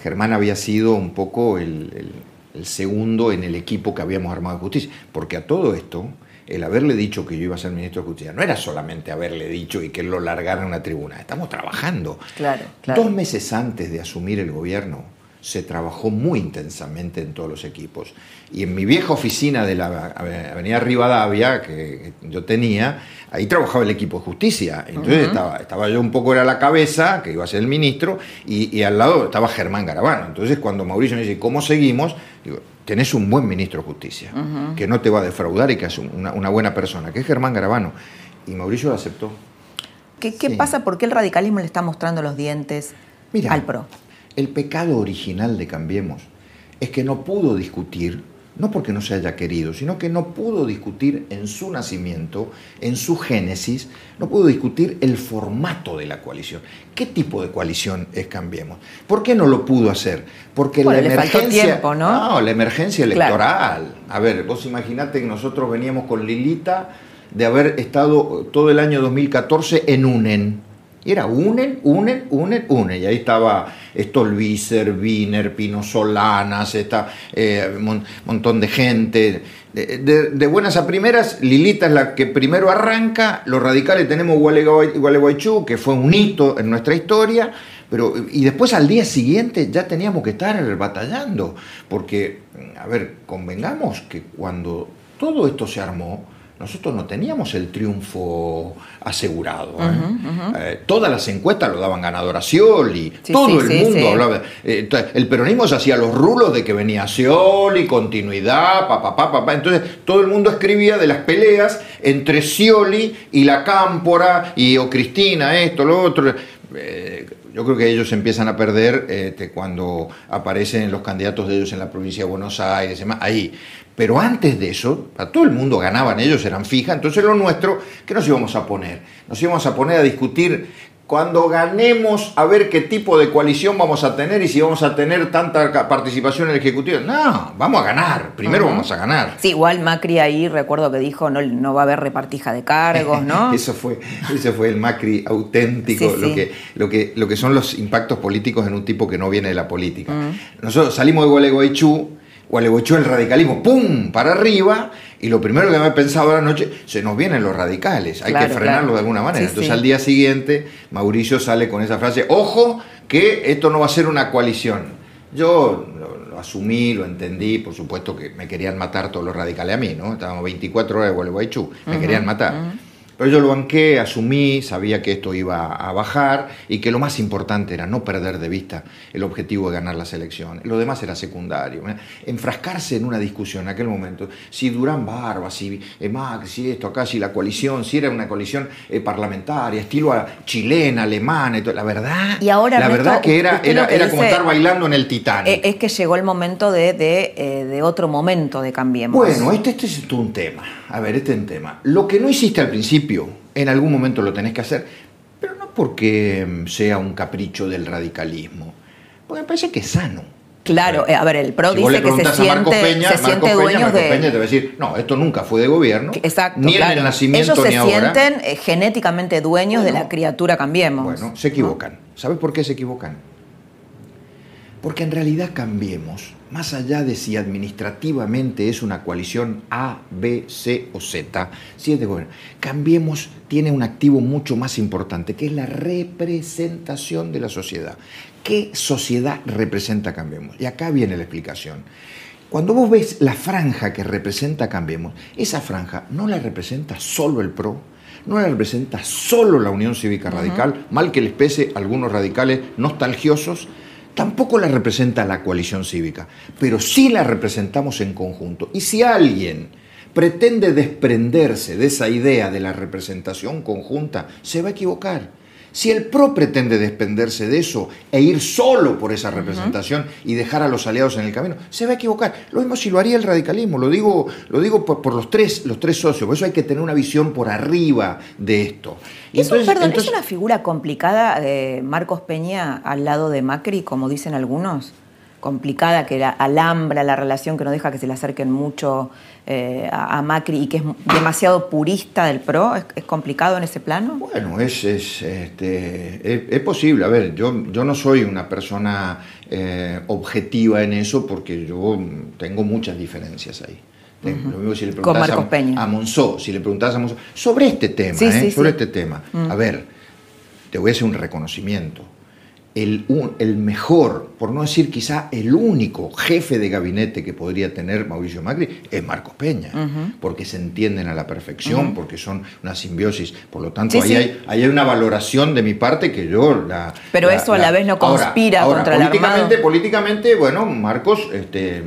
Germán había sido un poco el, el, segundo en el equipo que habíamos armado de justicia, porque a todo esto el haberle dicho que yo iba a ser ministro de Justicia no era solamente haberle dicho y que lo largara en una tribuna, estamos trabajando. Claro, Dos meses antes de asumir el gobierno se trabajó muy intensamente en todos los equipos. Y en mi vieja oficina de la Avenida Rivadavia, que yo tenía, ahí trabajaba el equipo de justicia. Entonces estaba, estaba, yo un poco era la cabeza, que iba a ser el ministro, y, al lado estaba Germán Garabano. Entonces cuando Mauricio me dice, ¿cómo seguimos? Digo, tenés un buen ministro de justicia, que no te va a defraudar y que es una, buena persona, que es Germán Garabano. Y Mauricio lo aceptó. ¿Qué, pasa? ¿Por qué el radicalismo le está mostrando los dientes al PRO? El pecado original de Cambiemos es que no pudo discutir no porque no se haya querido, sino que no pudo discutir en su nacimiento, en su génesis, no pudo discutir el formato de la coalición. ¿Qué tipo de coalición es Cambiemos? ¿Por qué no lo pudo hacer? Porque la emergencia, tiempo, ¿no? la emergencia electoral. A ver, vos imaginate que nosotros veníamos con Lilita de haber estado todo el año 2014 en UNEN y era unen, unen, unen, unen. Y ahí estaba Stolbizer, Wiener, Pino Solanas, está, eh, un montón de gente. De, buenas a primeras, Lilita es la que primero arranca, los radicales tenemos Gualeguaychú, que fue un hito en nuestra historia, pero, y después al día siguiente ya teníamos que estar batallando, porque, a ver, convengamos que cuando todo esto se armó nosotros no teníamos el triunfo asegurado. ¿eh? Eh, todas las encuestas lo daban ganador a Scioli, todo el mundo hablaba. Eh, el peronismo se hacía los rulos de que venía Scioli, continuidad, papá, papá, papá. Entonces todo el mundo escribía de las peleas entre Scioli y la Cámpora y o Cristina, esto, lo otro. Yo creo que ellos empiezan a perder este, cuando aparecen los candidatos de ellos en la provincia de Buenos Aires, ahí. Pero antes de eso, a todo el mundo ganaban ellos, eran fijas, entonces lo nuestro, ¿qué nos íbamos a poner? Nos íbamos a poner a discutir cuando ganemos a ver qué tipo de coalición vamos a tener y si vamos a tener tanta participación en el Ejecutivo. No, vamos a ganar, primero vamos a ganar. Sí, igual Macri ahí recuerdo que dijo no, no va a haber repartija de cargos, ¿no? eso, fue, eso fue el Macri auténtico, Lo, que, lo, que, lo que son los impactos políticos en un tipo que no viene de la política. Nosotros salimos de Gualeguaychú Gualeguaychú el radicalismo, ¡pum!, para arriba, y lo primero que me he pensado la noche, se nos vienen los radicales, hay que frenarlo de alguna manera. Entonces al día siguiente, Mauricio sale con esa frase, ojo, que esto no va a ser una coalición. Yo lo, asumí, lo entendí, por supuesto que me querían matar todos los radicales a mí, ¿no? Estábamos 24 horas de Gualeguaychú, me querían matar. Pero yo lo banqué, asumí, sabía que esto iba a bajar y que lo más importante era no perder de vista el objetivo de ganar las elecciones. Lo demás era secundario. Enfrascarse en una discusión en aquel momento, si Durán Barba, si eh, Max, si esto acá, si la coalición, si era una coalición eh, parlamentaria, estilo chilena, alemana, la verdad, y ahora, la verdad que era, era, como estar bailando en el Titanic. Eh, es que llegó el momento de, de, otro momento de Cambiemos. Bueno, este, este es un tema. A ver, este es un tema. Lo que no hiciste al principio, en algún momento lo tenés que hacer, pero no porque mm, sea un capricho del radicalismo, porque me parece que es sano. Claro, eh, a ver, el PRO dice que se siente, se siente dueños de... Peña te va a decir, no, esto nunca fue de gobierno, Exacto, ni en el nacimiento Ellos se sienten eh, genéticamente dueños de la criatura Cambiemos. Bueno, se equivocan. ¿Sabes por qué se equivocan? Porque en realidad Cambiemos más allá de si administrativamente es una coalición A, B, C o Z, si es de gobierno, Cambiemos tiene un activo mucho más importante, que es la representación de la sociedad. ¿Qué sociedad representa Cambiemos? Y acá viene la explicación. Cuando vos ves la franja que representa Cambiemos, esa franja no la representa solo el PRO, no la representa solo la Unión Cívica Radical, mal que les pese a algunos radicales nostalgiosos, tampoco la representa la coalición cívica, pero sí la representamos en conjunto. Y si alguien pretende desprenderse de esa idea de la representación conjunta, se va a equivocar. Si el PRO pretende desprenderse de eso e ir solo por esa representación y dejar a los aliados en el camino, se va a equivocar. Lo mismo si lo haría el radicalismo, lo digo, lo digo por, los, tres, los tres socios, por eso hay que tener una visión por arriba de esto. ¿Es, perdón, ¿Es una figura complicada de Marcos Peña al lado de Macri, como dicen algunos? Complicada, que alambra la relación, que no deja que se le acerquen mucho eh, a, Macri y que es demasiado purista del PRO? ¿Es, complicado en ese plano? Bueno, es, es, este, es, posible. A ver, yo, yo no soy una persona eh, objetiva en eso porque yo tengo muchas diferencias ahí. Lo mismo si le preguntas a, a, Monzó, si le preguntas a Monzó, sobre este tema, ¿eh? sobre este tema. Mm. A ver, te voy a hacer un reconocimiento el, el, mejor, por no decir quizá el único jefe de gabinete que podría tener Mauricio Macri es Marcos Peña, porque se entienden a la perfección, porque son una simbiosis. Por lo tanto, ahí, Hay, hay, una valoración de mi parte que yo la. Pero eso a la, vez no conspira contra políticamente, Políticamente, bueno, Marcos este,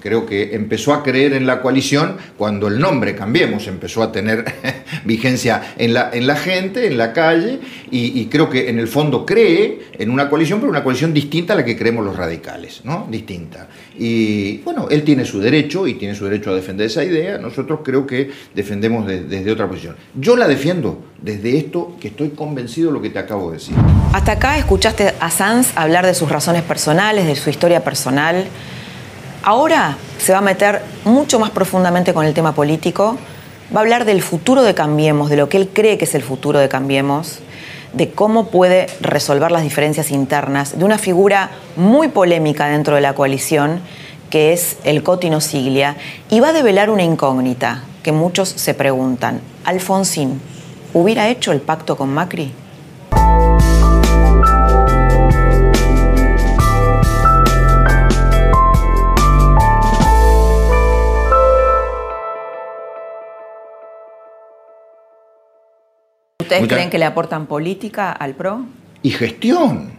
creo que empezó a creer en la coalición cuando el nombre Cambiemos empezó a tener vigencia en la, en la gente, en la calle, y, creo que en el fondo cree en una coalición, pero una coalición distinta a la que creemos los radicales, ¿no? Distinta. Y bueno, él tiene su derecho y tiene su derecho a defender esa idea. Nosotros creo que defendemos desde otra posición. Yo la defiendo desde esto que estoy convencido de lo que te acabo de decir. Hasta acá escuchaste a Sanz hablar de sus razones personales, de su historia personal. Ahora se va a meter mucho más profundamente con el tema político. Va a hablar del futuro de Cambiemos, de lo que él cree que es el futuro de Cambiemos de cómo puede resolver las diferencias internas de una figura muy polémica dentro de la coalición, que es el Cotino Siglia, y va a develar una incógnita que muchos se preguntan. Alfonsín, ¿hubiera hecho el pacto con Macri? ¿Ustedes creen que le aportan política al PRO? Y gestión,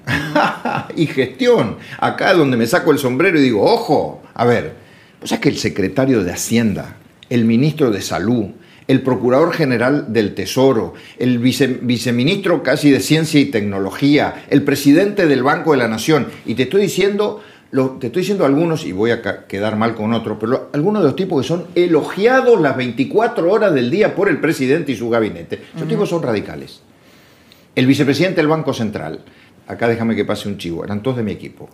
y gestión. Acá donde me saco el sombrero y digo, ojo, a ver, pues es que el secretario de Hacienda, el ministro de Salud, el procurador general del Tesoro, el viceministro casi de Ciencia y Tecnología, el presidente del Banco de la Nación, y te estoy diciendo te estoy diciendo algunos, y voy a quedar mal con otros, pero algunos de los tipos que son elogiados las 24 horas del día por el presidente y su gabinete. Esos tipos son radicales. El vicepresidente del Banco Central, acá déjame que pase un chivo, eran todos de mi equipo.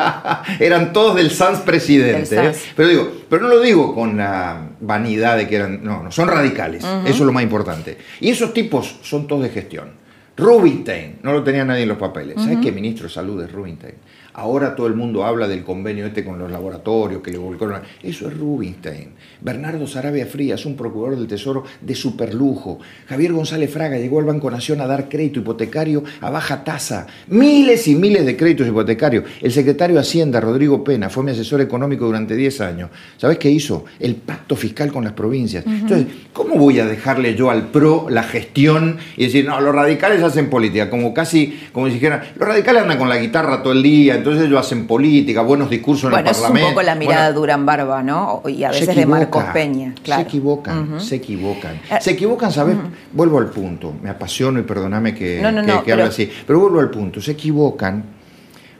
eran todos del SANS presidente. ¿eh? Pero digo, pero no lo digo con la vanidad de que eran, no, no, son radicales. Eso es lo más importante. Y esos tipos son todos de gestión. Rubinstein, no lo tenía nadie en los papeles. ¿Sabes qué ministro de salud es Rubinstein? Ahora todo el mundo habla del convenio este con los laboratorios, que le volcaron. Eso es Rubinstein. Bernardo Sarabia Frías, un procurador del Tesoro de superlujo. Javier González Fraga llegó al Banco Nación a dar crédito hipotecario a baja tasa. Miles y miles de créditos hipotecarios. El secretario de Hacienda, Rodrigo Pena, fue mi asesor económico durante 10 años. ¿Sabes qué hizo? El pacto fiscal con las provincias. Entonces, ¿cómo voy a dejarle yo al PRO la gestión y decir, no, los radicales hacen política? Como casi, como si dijeran, los radicales andan con la guitarra todo el día entonces ellos hacen política, buenos discursos en el Parlamento. Bueno, es un poco la mirada de Durán Barba, ¿no? Y a veces de Marcos Peña, claro. Se equivocan, se equivocan. Eh, se equivocan, ¿sabes? Vuelvo al punto, me apasiono y perdóname que, hable así, pero vuelvo al punto, se equivocan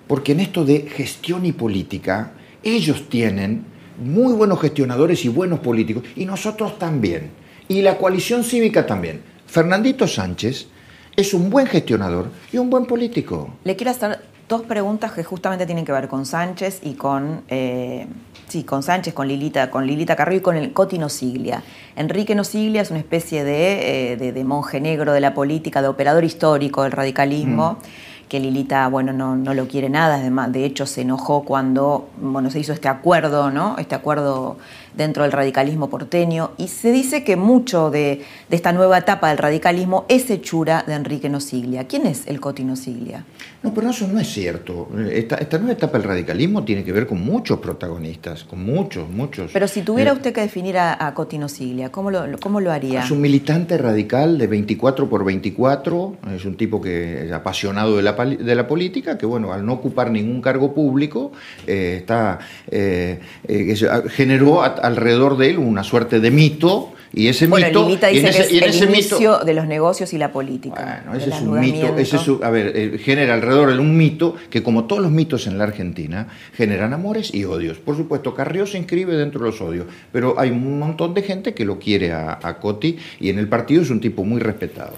porque en esto de gestión y política, ellos tienen muy buenos gestionadores y buenos políticos, y nosotros también, y la coalición cívica también. Fernandito Sánchez es un buen gestionador y un buen político. Le quiero hacer dos preguntas que justamente tienen que ver con Sánchez y con, eh, sí, con Sánchez, con Lilita, con Lilita Carrillo y con el Coti Nosiglia. Enrique Nosiglia es una especie de, eh, monje negro de la política, de operador histórico del radicalismo. Mm que Lilita, bueno, no, no lo quiere nada, además, de hecho se enojó cuando, bueno, se hizo este acuerdo, ¿no? Este acuerdo dentro del radicalismo porteño, y se dice que mucho de, esta nueva etapa del radicalismo es hechura de Enrique Nosiglia. ¿Quién es el Coti Nosiglia? No, pero eso no es cierto. Esta, esta, nueva etapa del radicalismo tiene que ver con muchos protagonistas, con muchos, muchos. Pero si tuviera eh, usted que definir a, a Coti Nosiglia, ¿cómo lo, ¿cómo lo haría? Es un militante radical de 24 por 24, es un tipo que es apasionado de la de la política, que bueno, al no ocupar ningún cargo público, eh, está, eh, eh, generó alrededor de él una suerte de mito. Y ese mito. dice que es el inicio de los negocios y la política. Bueno, ese es un mito. Ese a ver, genera alrededor de un mito que, como todos los mitos en la Argentina, generan amores y odios. Por supuesto, Carrió se inscribe dentro de los odios, pero hay un montón de gente que lo quiere a, a Coti y en el partido es un tipo muy respetado.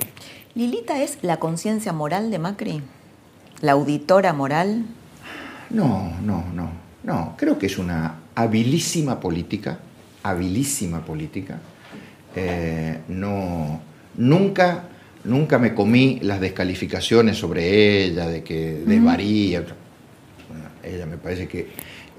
¿Lilita es la conciencia moral de Macri? la auditora moral? No, no, no, no. Creo que es una habilísima política, habilísima política. Eh, no, nunca, nunca me comí las descalificaciones sobre ella, de que desvaría. ella me parece que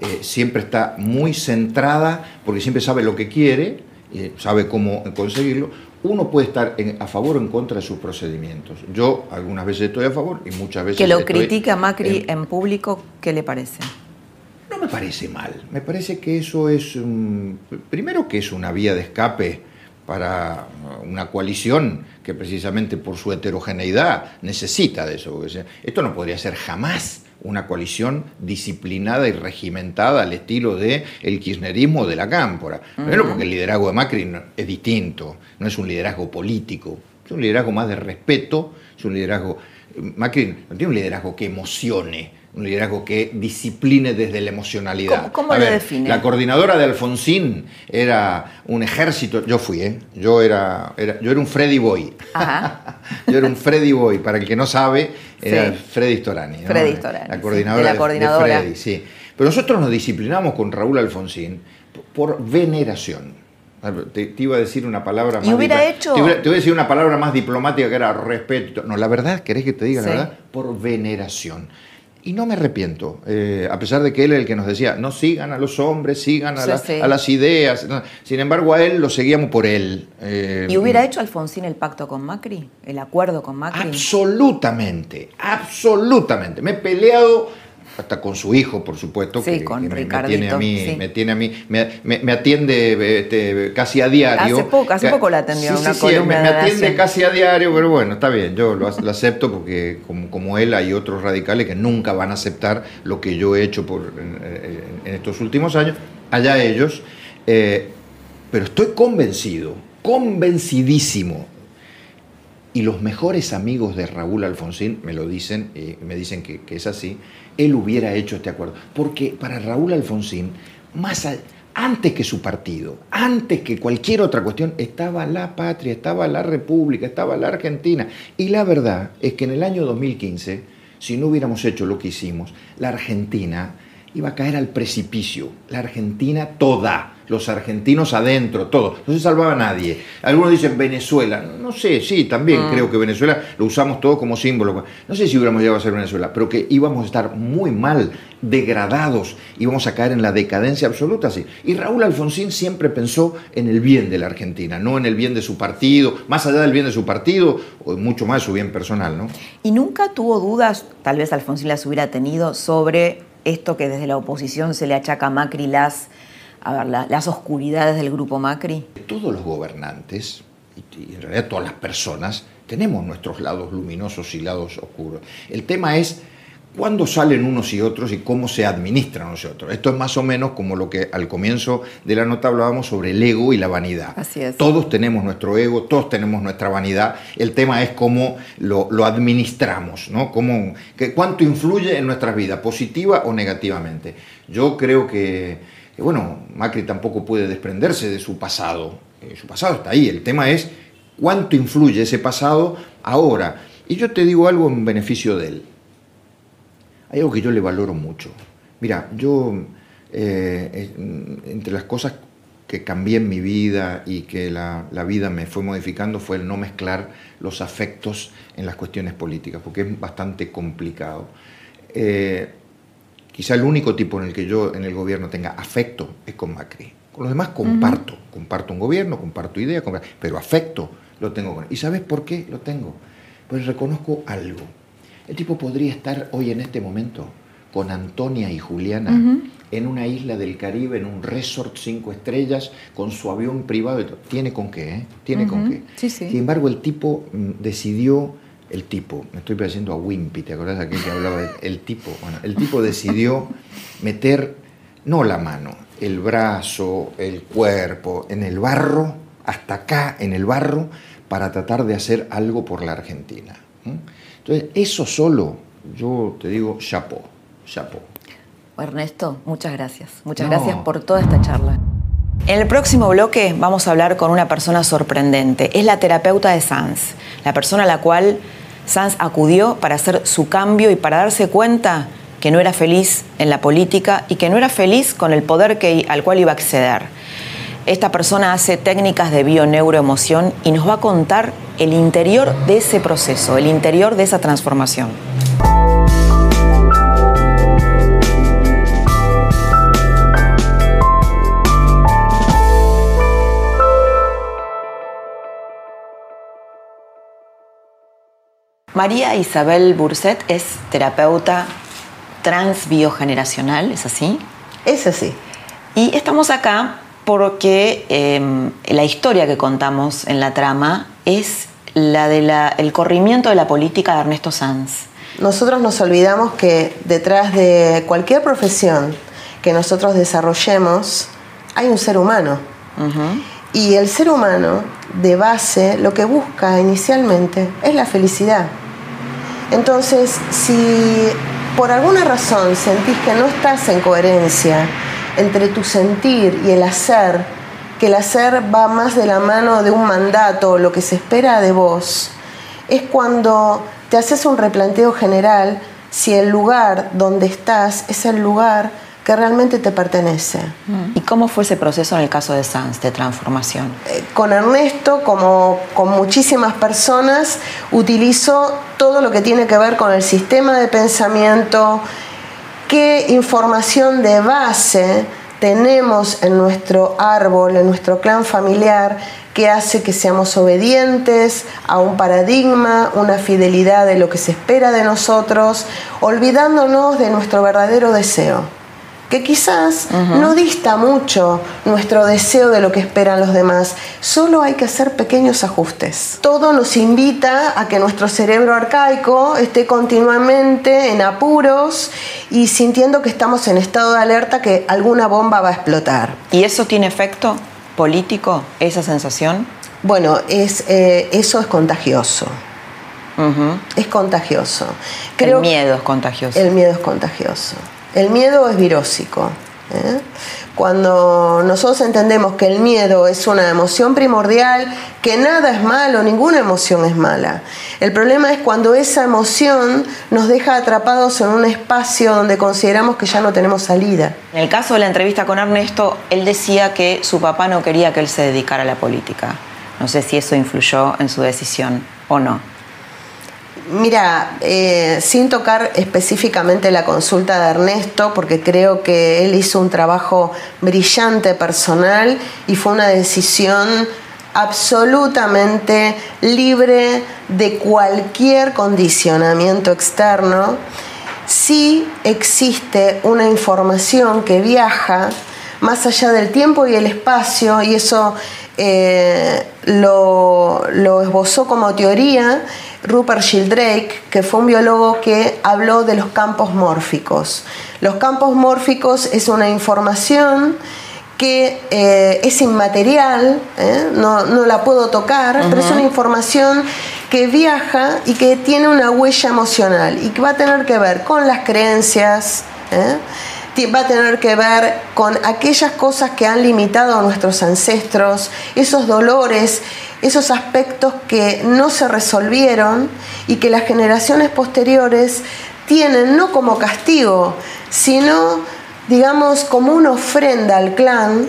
eh, siempre está muy centrada, porque siempre sabe lo que quiere, y sabe cómo conseguirlo uno puede estar a favor o en contra de sus procedimientos. Yo algunas veces estoy a favor y muchas veces... Que lo critica Macri en, público, ¿qué le parece? Me parece mal. Me parece que eso es, primero que es una vía de escape para una coalición que precisamente por su heterogeneidad necesita de eso. Esto no podría ser jamás una coalición disciplinada y regimentada al estilo de el kirchnerismo de la cámpora. Primero porque el liderazgo de Macri es distinto, no es un liderazgo político, es un liderazgo más de respeto, es un liderazgo... Macri no tiene un liderazgo que emocione, un liderazgo que discipline desde la emocionalidad. ¿Cómo, lo define? La coordinadora de Alfonsín era un ejército, yo fui, ¿eh? yo, era, yo era un Freddy Boy. yo era un Freddy Boy, para el que no sabe, era Freddy Storani. Freddy Storani. La coordinadora, de, Freddy, sí. Pero nosotros nos disciplinamos con Raúl Alfonsín por veneración. Te, iba a decir una palabra más. ¿Y hubiera hecho? Te, voy a decir una palabra más diplomática que era respeto. No, la verdad, ¿querés que te diga la verdad? Por veneración. Y no me arrepiento, eh, a pesar de que él es el que nos decía, no sigan a los hombres, sigan a, las ideas. Sin embargo, a él lo seguíamos por él. Eh, ¿Y hubiera hecho Alfonsín el pacto con Macri? ¿El acuerdo con Macri? Absolutamente, absolutamente. Me he peleado hasta con su hijo, por supuesto, que, me, tiene a mí, me tiene a mí, me, atiende este, casi a diario. Hace poco, hace poco la atendió una columna me, atiende casi a diario, pero bueno, está bien, yo lo, acepto porque como, él hay otros radicales que nunca van a aceptar lo que yo he hecho por, en, estos últimos años, allá ellos, eh, pero estoy convencido, convencidísimo y los mejores amigos de Raúl Alfonsín me lo dicen, y me dicen que, es así, él hubiera hecho este acuerdo. Porque para Raúl Alfonsín, más antes que su partido, antes que cualquier otra cuestión, estaba la patria, estaba la república, estaba la Argentina. Y la verdad es que en el año 2015, si no hubiéramos hecho lo que hicimos, la Argentina iba a caer al precipicio, la Argentina toda los argentinos adentro, todo. No se salvaba nadie. Algunos dicen Venezuela. No sé, sí, también ah. creo que Venezuela lo usamos todo como símbolo. No sé si hubiéramos llegado a ser Venezuela, pero que íbamos a estar muy mal, degradados, íbamos a caer en la decadencia absoluta. Sí. Y Raúl Alfonsín siempre pensó en el bien de la Argentina, no en el bien de su partido, más allá del bien de su partido, o mucho más su bien personal. ¿no? Y nunca tuvo dudas, tal vez Alfonsín las hubiera tenido, sobre esto que desde la oposición se le achaca a Macri las a ver, las oscuridades del grupo Macri? Todos los gobernantes, y, en realidad todas las personas, tenemos nuestros lados luminosos y lados oscuros. El tema es cuándo salen unos y otros y cómo se administran unos y otros. Esto es más o menos como lo que al comienzo de la nota hablábamos sobre el ego y la vanidad. Así es. Todos tenemos nuestro ego, todos tenemos nuestra vanidad. El tema es cómo lo, administramos, ¿no? Cómo, que, cuánto influye en nuestra vida, positiva o negativamente. Yo creo que que bueno, Macri tampoco puede desprenderse de su pasado. Eh, su pasado está ahí. El tema es cuánto influye ese pasado ahora. Y yo te digo algo en beneficio de él. Hay algo que yo le valoro mucho. Mira, yo, eh, entre las cosas que cambié en mi vida y que la, vida me fue modificando fue el no mezclar los afectos en las cuestiones políticas, porque es bastante complicado. Eh, Quizá el único tipo en el que yo en el gobierno tenga afecto es con Macri. Con los demás comparto, comparto un gobierno, comparto ideas, pero afecto lo tengo con él. ¿Y sabes por qué lo tengo? Pues reconozco algo. El tipo podría estar hoy en este momento con Antonia y Juliana en una isla del Caribe, en un resort cinco estrellas, con su avión privado. Tiene con qué, ¿eh? Tiene con qué. Sin embargo, el tipo mm, decidió el tipo, me estoy pareciendo a Wimpy, ¿te acordás de aquel que hablaba del el tipo? Bueno, el tipo decidió meter no la mano, el brazo, el cuerpo, en el barro, hasta acá en el barro, para tratar de hacer algo por la Argentina. Entonces, eso solo, yo te digo, chapo, chapo. Ernesto, muchas gracias. Muchas gracias por toda esta charla. En el próximo bloque vamos a hablar con una persona sorprendente. Es la terapeuta de Sanz, la persona a la cual Sanz acudió para hacer su cambio y para darse cuenta que no era feliz en la política y que no era feliz con el poder que, al cual iba a acceder. Esta persona hace técnicas de bio-neuroemoción y nos va a contar el interior de ese proceso, el interior de esa transformación. María Isabel Burset es terapeuta transbiogeneracional, ¿es así? Es así. Y estamos acá porque em, la historia que contamos en la trama es la del corrimiento de la política de Ernesto Sanz. Nosotros nos olvidamos que detrás de cualquier profesión que nosotros desarrollemos hay un ser humano. Y el ser humano, de base, lo que busca inicialmente es la felicidad. Entonces, si por alguna razón sentís que no estás en coherencia entre tu sentir y el hacer, que el hacer va más de la mano de un mandato, lo que se espera de vos, es cuando te haces un replanteo general si el lugar donde estás es el lugar que realmente te pertenece. ¿Y cómo fue ese proceso en el caso de Sanz de transformación? Eh, con Ernesto, como con muchísimas personas, utilizo todo lo que tiene que ver con el sistema de pensamiento, qué información de base tenemos en nuestro árbol, en nuestro clan familiar, que hace que seamos obedientes a un paradigma, una fidelidad de lo que se espera de nosotros, olvidándonos de nuestro verdadero deseo que quizás no dista mucho nuestro deseo de lo que esperan los demás, solo hay que hacer pequeños ajustes. Todo nos invita a que nuestro cerebro arcaico esté continuamente en apuros y sintiendo que estamos en estado de alerta que alguna bomba va a explotar. ¿Y eso tiene efecto político, esa sensación? Bueno, es, eh, eso es contagioso. Es contagioso. el miedo es contagioso. El miedo es contagioso. El miedo es virósico. ¿eh? Cuando nosotros entendemos que el miedo es una emoción primordial, que nada es malo, ninguna emoción es mala. El problema es cuando esa emoción nos deja atrapados en un espacio donde consideramos que ya no tenemos salida. En el caso de la entrevista con Ernesto, él decía que su papá no quería que él se dedicara a la política. No sé si eso influyó en su decisión o no. Mira, eh, sin tocar específicamente la consulta de Ernesto, porque creo que él hizo un trabajo brillante personal y fue una decisión absolutamente libre de cualquier condicionamiento externo, sí existe una información que viaja más allá del tiempo y el espacio, y eso eh, lo, lo esbozó como teoría Rupert Sheldrake, que fue un biólogo que habló de los campos mórficos. Los campos mórficos es una información que eh, es inmaterial, ¿eh? no, la puedo tocar, pero es una información que viaja y que tiene una huella emocional y que va a tener que ver con las creencias, ¿eh? Va a tener que ver con aquellas cosas que han limitado a nuestros ancestros, esos dolores, esos aspectos que no se resolvieron y que las generaciones posteriores tienen no como castigo, sino, digamos, como una ofrenda al clan,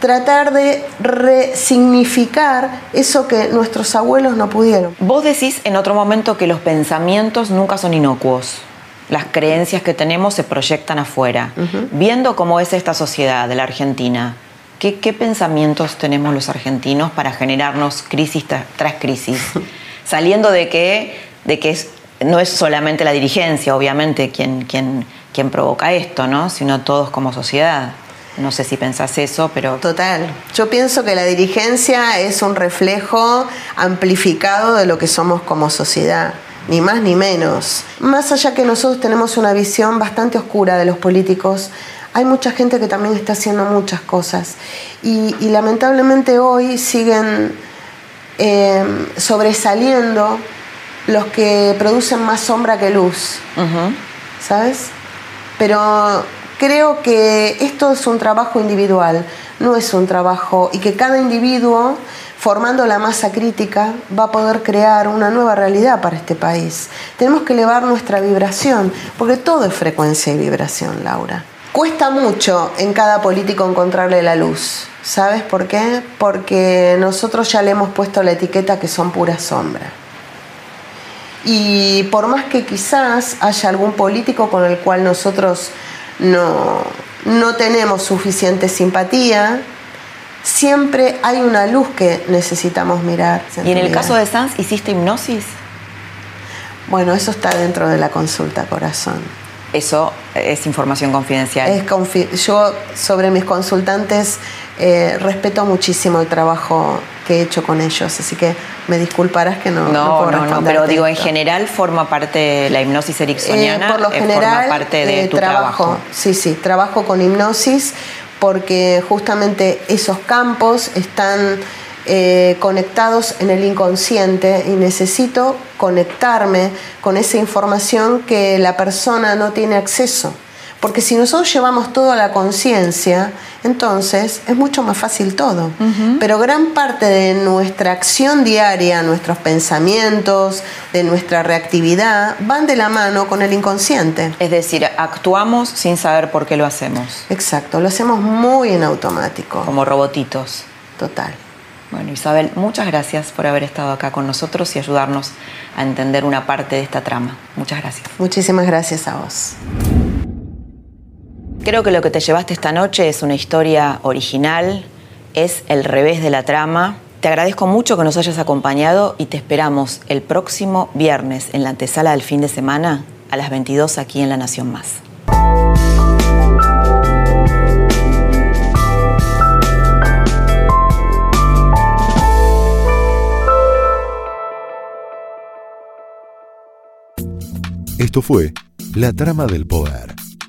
tratar de resignificar eso que nuestros abuelos no pudieron. Vos decís en otro momento que los pensamientos nunca son inocuos las creencias que tenemos se proyectan afuera. Viendo cómo es esta sociedad de la Argentina, ¿qué, pensamientos tenemos los argentinos para generarnos crisis tras, crisis? Saliendo de que, de que no es solamente la dirigencia, obviamente, quien, quien, quien provoca esto, ¿no? sino todos como sociedad. No sé si pensás eso, pero... Total. Yo pienso que la dirigencia es un reflejo amplificado de lo que somos como sociedad ni más ni menos. Más allá que nosotros tenemos una visión bastante oscura de los políticos, hay mucha gente que también está haciendo muchas cosas y, lamentablemente hoy siguen eh, sobresaliendo los que producen más sombra que luz, ¿sabes? Pero creo que esto es un trabajo individual, no es un trabajo y que cada individuo formando la masa crítica, va a poder crear una nueva realidad para este país. Tenemos que elevar nuestra vibración, porque todo es frecuencia y vibración, Laura. Cuesta mucho en cada político encontrarle la luz. ¿Sabes por qué? Porque nosotros ya le hemos puesto la etiqueta que son pura sombra. Y por más que quizás haya algún político con el cual nosotros no, no tenemos suficiente simpatía, siempre hay una luz que necesitamos mirar. ¿Y en el caso de Sanz hiciste hipnosis? Bueno, eso está dentro de la consulta corazón. Eso es información confidencial. Es yo sobre mis consultantes eh, respeto muchísimo el trabajo que he hecho con ellos, así que me disculparás que no. No, no, no, pero digo, en general forma parte la hipnosis ericksoniana. Eh, por lo general, forma parte de eh, tu trabajo. Sí, sí, trabajo con hipnosis porque justamente esos campos están eh, conectados en el inconsciente y necesito conectarme con esa información que la persona no tiene acceso. Porque si nosotros llevamos todo a la conciencia, entonces es mucho más fácil todo. Pero gran parte de nuestra acción diaria, nuestros pensamientos, de nuestra reactividad, van de la mano con el inconsciente. Es decir, actuamos sin saber por qué lo hacemos. Exacto, lo hacemos muy en automático. Como robotitos. Total. Bueno, Isabel, muchas gracias por haber estado acá con nosotros y ayudarnos a entender una parte de esta trama. Muchas gracias. Muchísimas gracias a vos. Creo que lo que te llevaste esta noche es una historia original, es el revés de la trama. Te agradezco mucho que nos hayas acompañado y te esperamos el próximo viernes en la antesala del fin de semana a las 22 aquí en La Nación Más. Esto fue La Trama del Poder